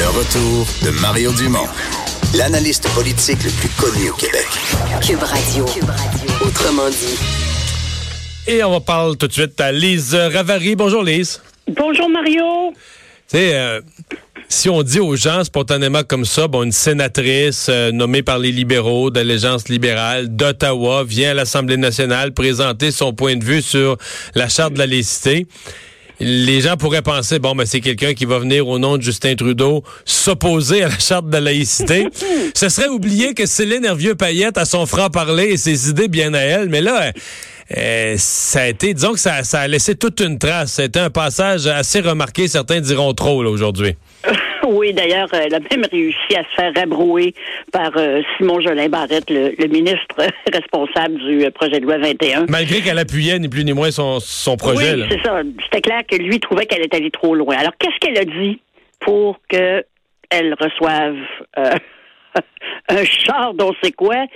Le retour de Mario Dumont, l'analyste politique le plus connu au Québec. Cube Radio. Autrement dit. Et on va parler tout de suite à Lise Ravary. Bonjour Lise. Bonjour Mario. Tu sais, euh, si on dit aux gens spontanément comme ça, bon, une sénatrice euh, nommée par les libéraux d'allégeance libérale d'Ottawa vient à l'Assemblée nationale présenter son point de vue sur la charte de la laïcité les gens pourraient penser, bon, ben, c'est quelqu'un qui va venir au nom de Justin Trudeau s'opposer à la charte de la laïcité. Ce serait oublier que Céline Hervieux-Payette a son franc-parler et ses idées bien à elle, mais là, euh, ça a été, disons que ça, ça, a laissé toute une trace. C'était un passage assez remarqué, certains diront trop, là, aujourd'hui. Oui, d'ailleurs, elle a même réussi à se faire rabrouer par euh, Simon Jolin Barrette, le, ministre responsable du euh, projet de loi 21. Malgré qu'elle appuyait ni plus ni moins son, son projet. Oui, c'est ça. C'était clair que lui trouvait qu'elle était allée trop loin. Alors, qu'est-ce qu'elle a dit pour qu'elle reçoive euh, un char dont c'est quoi?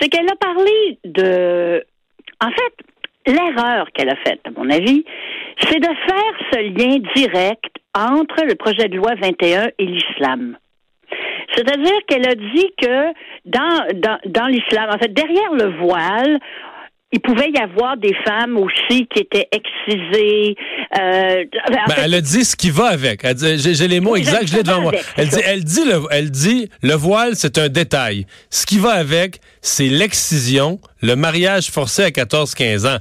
C'est qu'elle a parlé de... En fait, l'erreur qu'elle a faite, à mon avis, c'est de faire ce lien direct entre le projet de loi 21 et l'islam. C'est-à-dire qu'elle a dit que dans, dans, dans l'islam, en fait, derrière le voile, il pouvait y avoir des femmes aussi qui étaient excisées. Euh, ben, elle a dit ce qui va avec. J'ai les mots exacts, je l'ai devant moi. Elle dit, elle dit, le, elle dit, le voile, c'est un détail. Ce qui va avec, c'est l'excision, le mariage forcé à 14-15 ans.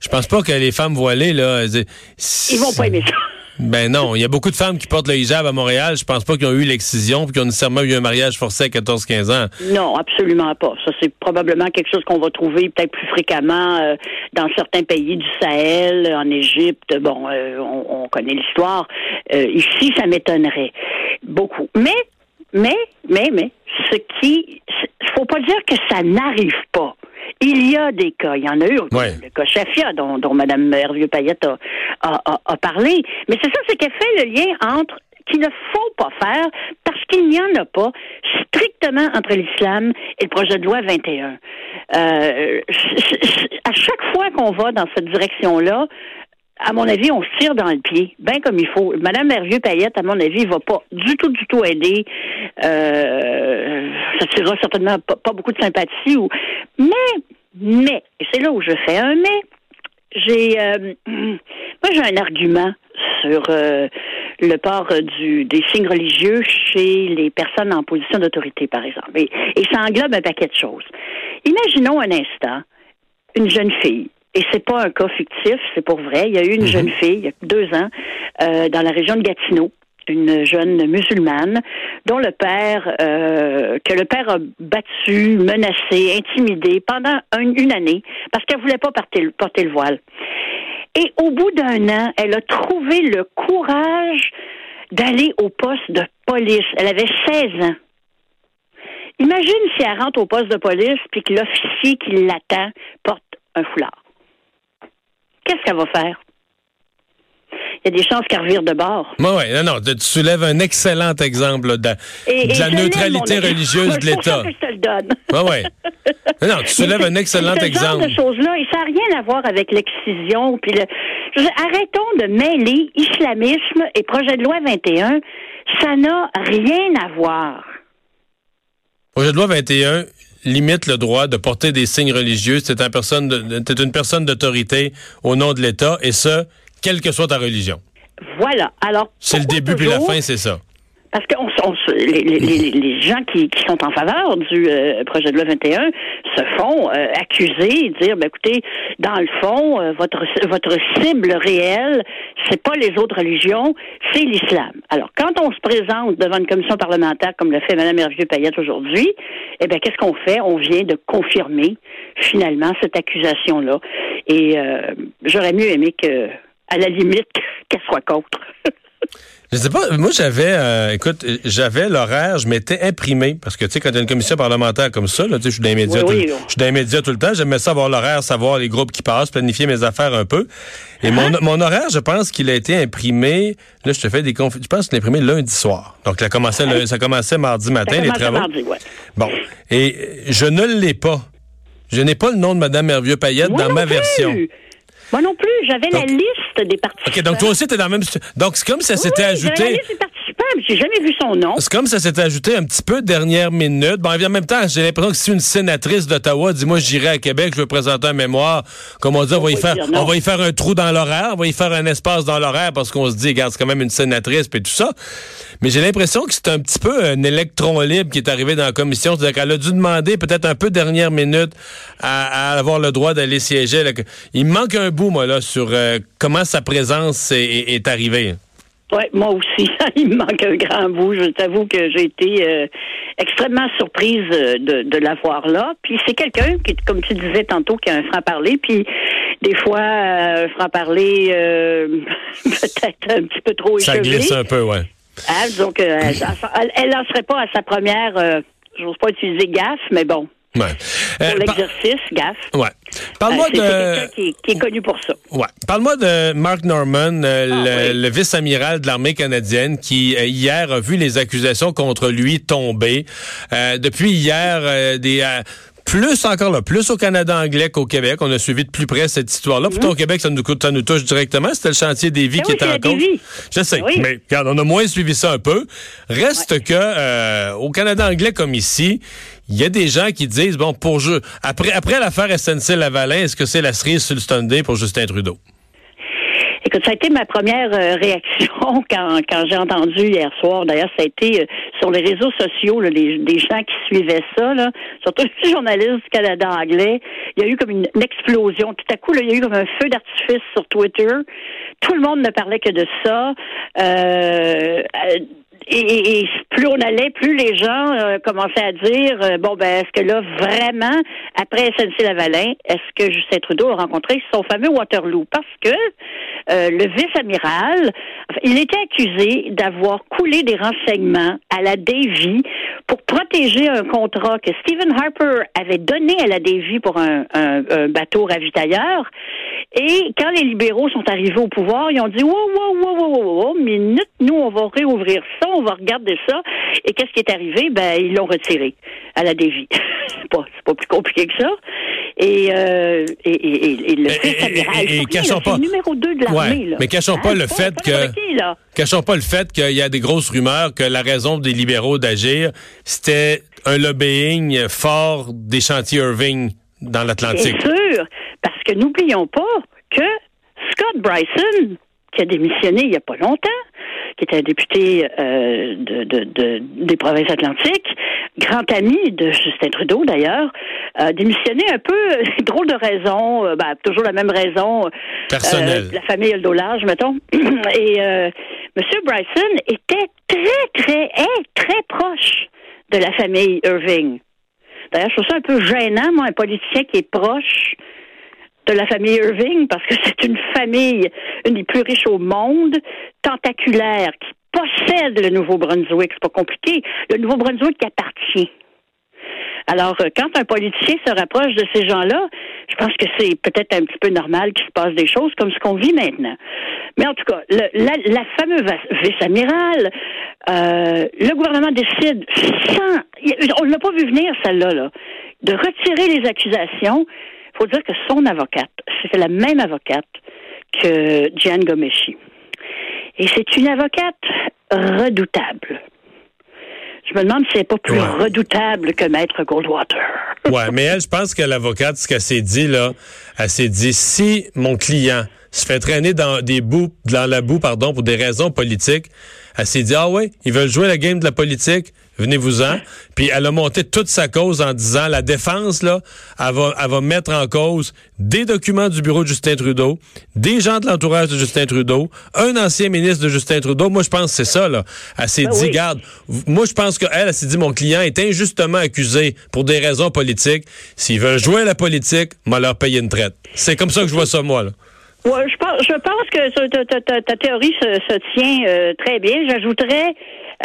Je pense pas que les femmes voilées, là... Ils vont pas aimer ça. Ben non, il y a beaucoup de femmes qui portent le hijab à Montréal. Je pense pas qu'ils ont eu l'excision puis qu'ils ont nécessairement eu un mariage forcé à 14-15 ans. Non, absolument pas. Ça, c'est probablement quelque chose qu'on va trouver peut-être plus fréquemment euh, dans certains pays du Sahel, en Égypte. Bon, euh, on, connaît l'histoire. Euh, ici, ça m'étonnerait beaucoup. Mais, mais, mais, mais, ce qui, faut pas dire que ça n'arrive pas. Il y a des cas, il y en a eu, le cas Chafia dont, dont Mme Hervieux-Payette a, a, a, parlé. Mais c'est ça, c'est qu'elle fait le lien entre qu'il ne faut pas faire parce qu'il n'y en a pas strictement entre l'islam et le projet de loi 21. Euh, à chaque fois qu'on va dans cette direction-là, à mon avis, on se tire dans le pied, bien comme il faut. Madame Mervieux Payette, à mon avis, va pas du tout, du tout aider. Euh, ça tirera certainement pas, beaucoup de sympathie. Ou... Mais, mais, et c'est là où je fais un mais. J'ai, euh, moi, j'ai un argument sur euh, le port du, des signes religieux chez les personnes en position d'autorité, par exemple. Et, et ça englobe un paquet de choses. Imaginons un instant une jeune fille et c'est pas un cas fictif, c'est pour vrai. Il y a eu une mhm. jeune fille, il y a deux ans, euh, dans la région de Gatineau, une jeune musulmane dont le père, euh, que le père a battu, menacé, intimidé pendant une année parce qu'elle voulait pas porter, porter le voile. Et au bout d'un an, elle a trouvé le courage d'aller au poste de police. Elle avait 16 ans. Imagine si elle rentre au poste de police puis que l'officier qui l'attend porte un foulard qu'est-ce qu'elle va faire? Il y a des chances qu'elle revire de bord. Oui, oui, non, non, tu soulèves un excellent exemple de, la neutralité religieuse de l'État. je te le donne. Oui, oui. Non, tu soulèves un excellent ce exemple. Genre de choses-là, et ça n'a rien à voir avec l'excision. Puis le... Arrêtons de mêler islamisme et projet de loi 21. Ça n'a rien à voir. Projet de loi 21, limite le droit de porter des signes religieux. C'est une personne d'autorité au nom de l'État, et ce, quelle que soit ta religion. Voilà. Alors. C'est le début puis la fin, c'est ça. Parce que on, les, les, les, gens qui, qui, sont en faveur du euh, projet de loi 21 se font euh, accuser, dire, ben, écoutez, dans le fond, euh, votre votre cible réelle, c'est pas les autres religions, c'est l'islam. Alors, quand on se présente devant une commission parlementaire, comme le fait Mme Hervieux-Payette aujourd'hui, eh bien, qu'est-ce qu'on fait? On vient de confirmer, finalement, cette accusation-là. Et j'aurais mieux aimé que, à la limite, qu'elle soit contre. Je sais pas, moi j'avais, euh, écoute, j'avais l'horaire, je m'étais imprimé, parce que tu sais, quand tu as une commission parlementaire comme ça, là, tu sais, je suis dans les médias, tout, je suis dans les médias tout le temps, j'aimais savoir l'horaire, savoir les groupes qui passent, planifier mes affaires un peu. Et mon, uh-huh. mon horaire, je pense qu'il a été imprimé, là je te fais des je pense qu'il a imprimé lundi soir. Donc ça commençait, ça commençait mardi matin, les travaux. Mardi, ouais. Bon, et je ne l'ai pas. Je n'ai pas le nom de Mme Hervieux-Payette dans ma version. Moi non plus, j'avais la liste des participants. OK, donc toi aussi, tu es dans la même Donc c'est comme si ça s'était ajouté. La liste des participants. coupable. J'ai jamais vu son nom. C'est comme ça s'est ajouté un petit peu dernière minute. Bon, en même temps, j'ai l'impression que si une sénatrice d'Ottawa dit, moi, j'irai à Québec, je veux présenter un mémoire, comme on dit, on, va, y faire, on va y faire un trou dans l'horaire, on va y faire un espace dans l'horaire parce qu'on se dit, regarde, c'est quand même une sénatrice puis tout ça. Mais j'ai l'impression que c'est un petit peu un électron libre qui est arrivé dans la commission. C'est-à-dire qu'elle a dû demander peut-être un peu dernière minute à, avoir le droit d'aller siéger. Il me manque un bout, moi, là, sur euh, comment sa présence est, arrivée. Oui, moi aussi. Il me manque un grand bout. Je t'avoue que j'ai été euh, extrêmement surprise euh, de, de l'avoir là. Puis c'est quelqu'un qui, comme tu disais tantôt, qui a un franc-parler. Puis des fois, un franc-parler peut-être un petit peu trop Ça glisse un peu, ouais. Ah, donc, elle n'en serait pas à sa première, je n'ose pas utiliser gaffe, mais bon. Ouais. Pour euh, l'exercice, gaffe. Ouais. Parle-moi euh, de. Qui, qui, est connu pour ça. Ouais. Parle-moi de Mark Norman, euh, ah, le, vice-amiral de l'armée canadienne, qui hier a vu les accusations contre lui tomber. depuis hier, des plus encore là, plus au Canada anglais qu'au Québec. On a suivi de plus près cette histoire-là. Pourtant, au Québec, ça nous, ça nous touche directement. C'était le chantier des vies ben qui était en cause. Je sais, ben mais regarde, on a moins suivi ça un peu. Reste que euh, au Canada anglais comme ici, il y a des gens qui disent bon pour jeu après après l'affaire SNC Lavalin, est-ce que c'est la cerise sur le Sunday pour Justin Trudeau? Écoute, ça a été ma première euh, réaction quand, quand j'ai entendu hier soir. D'ailleurs, ça a été euh, sur les réseaux sociaux, là, les, des gens qui suivaient ça, là, surtout les journalistes du Canada anglais. Il y a eu comme une, explosion. Tout à coup, là, il y a eu comme un feu d'artifice sur Twitter. Tout le monde ne parlait que de ça. Euh, et, plus on allait, plus les gens euh, commençaient à dire euh, bon ben est-ce que là vraiment après SNC Lavalin, est-ce que Justin Trudeau a rencontré son fameux Waterloo? Parce que euh, le vice-amiral, il était accusé d'avoir coulé des renseignements à la Davy pour protéger un contrat que Stephen Harper avait donné à la Davy pour un, un bateau ravitailleur. Et quand les libéraux sont arrivés au pouvoir, ils ont dit wow, wow, wow, wow, wow, wow, minute, nous, on va réouvrir ça, on va regarder ça. Et qu'est-ce qui est arrivé? Ben, ils l'ont retiré à la dévie. c'est pas, pas plus compliqué que ça. Et, euh, et, et, et, le vice-amiral, c'est le numéro 2 de l'armée. Ouais, mais cachons pas hein? le fait que... Cachons pas le fait qu'il y a des grosses rumeurs que la raison des libéraux d'agir, c'était un lobbying fort des chantiers Irving dans l'Atlantique. Bien sûr, parce que n'oublions pas que Scott Bryson, qui a démissionné il n'y a pas longtemps, qui était un député euh, de, de, de, des provinces atlantiques, grand ami de Justin Trudeau d'ailleurs, a démissionné un peu, drôle de raison, euh, ben, toujours la même raison. Euh, Personnelle. la famille a le large, mettons. Et M. Bryson était très, très, est très proche de la famille Irving. D'ailleurs, je trouve ça un peu gênant, moi, un politicien qui est proche de la famille Irving parce que c'est une famille, une des plus riches au monde, tentaculaire, qui possède le Nouveau-Brunswick. C'est pas compliqué. Le Nouveau-Brunswick qui appartient. Alors, euh, quand un politicien se rapproche de ces gens-là, je pense que c'est peut-être un petit peu normal qu'il se passe des choses comme ce qu'on vit maintenant. Mais en tout cas, le, la, la, fameuse vice-amiral, euh, le gouvernement décide sans, on ne l'a pas vu venir celle-là, là, de retirer les accusations faut dire que son avocate, c'était la même avocate que Jan Gomeshi. Et c'est une avocate redoutable. Je me demande si c'est pas plus redoutable que Maître Goldwater. ouais, mais elle, je pense que l'avocate, ce qu'elle s'est dit, là, elle s'est dit, si mon client se fait traîner dans des bouts, dans la boue, pardon, pour des raisons politiques, elle s'est dit, ah ouais, ils veulent jouer la game de la politique, venez-vous-en. Puis elle a monté toute sa cause en disant, la défense, là, elle va, elle va mettre en cause des documents du bureau de Justin Trudeau, des gens de l'entourage de Justin Trudeau, un ancien ministre de Justin Trudeau. Moi, je pense que c'est ça, là. Elle s'est ben dit, garde, moi, je pense qu'elle, elle, s'est dit, mon client est injustement accusé pour des raisons politiques. S'ils veulent jouer à la politique, moi, leur payer une traite. C'est comme ça que je vois ça, moi, là. Ouais, je pense, je pense que ta, théorie se, tient euh, très bien. J'ajouterais,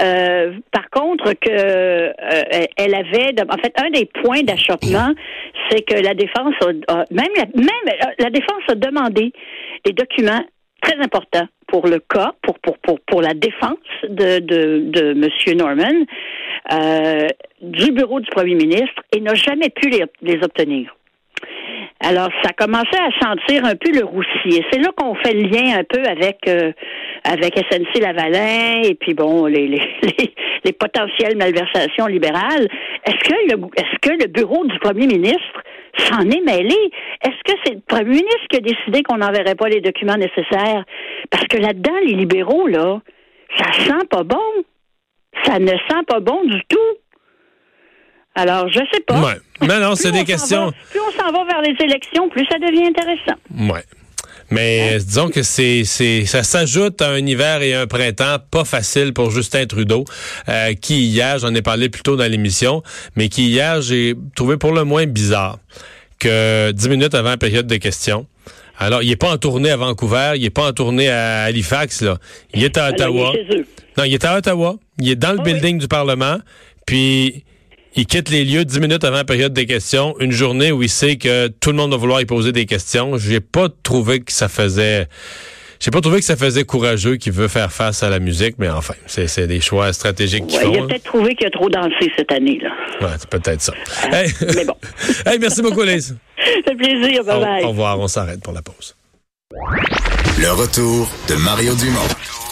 euh, par contre, que euh, elle avait, en fait, un des points d'achoppement, c'est que la défense, a, même, la, même la défense a demandé des documents très importants pour le cas, pour pour pour pour la défense de de, de Monsieur Norman du bureau du Premier ministre et n'a jamais pu les, les obtenir. Alors, ça commençait à sentir un peu le roussier. C'est là qu'on fait le lien un peu avec euh, avec SNC Lavalin et puis bon les les, les, potentielles malversations libérales. Est-ce que le est-ce que le bureau du premier ministre s'en est mêlé? Est-ce que c'est le premier ministre qui a décidé qu'on n'enverrait pas les documents nécessaires? Parce que là-dedans, les libéraux, là, ça sent pas bon. Ça ne sent pas bon du tout. Alors, je sais pas. Ouais. Mais non, c'est des questions. plus on s'en va vers les élections, plus ça devient intéressant. Ouais. Mais disons que c'est c'est ça s'ajoute à un hiver et un printemps pas facile pour Justin Trudeau, euh, qui hier, j'en ai parlé plus tôt dans l'émission, mais qui hier j'ai trouvé pour le moins bizarre que dix minutes avant la période de questions. Alors, il est pas en tournée à Vancouver, il est pas en tournée à Halifax là, il est à Ottawa. non, il est à Ottawa, il est dans le ah building du Parlement, puis il quitte les lieux dix minutes avant la période des questions, une journée où il sait que tout le monde va vouloir y poser des questions. J'ai pas trouvé que ça faisait j'ai pas trouvé que ça faisait courageux qu'il veut faire face à la musique, mais enfin, c'est des choix stratégiques qu'il ouais, Il a peut-être trouvé qu'il a trop dansé cette année, là. Ouais, c'est peut-être ça. Euh, mais bon. hey, merci beaucoup, Lise. Ça fait plaisir. Bye bye. Au, au revoir. On s'arrête pour la pause. Le retour de Mario Dumont.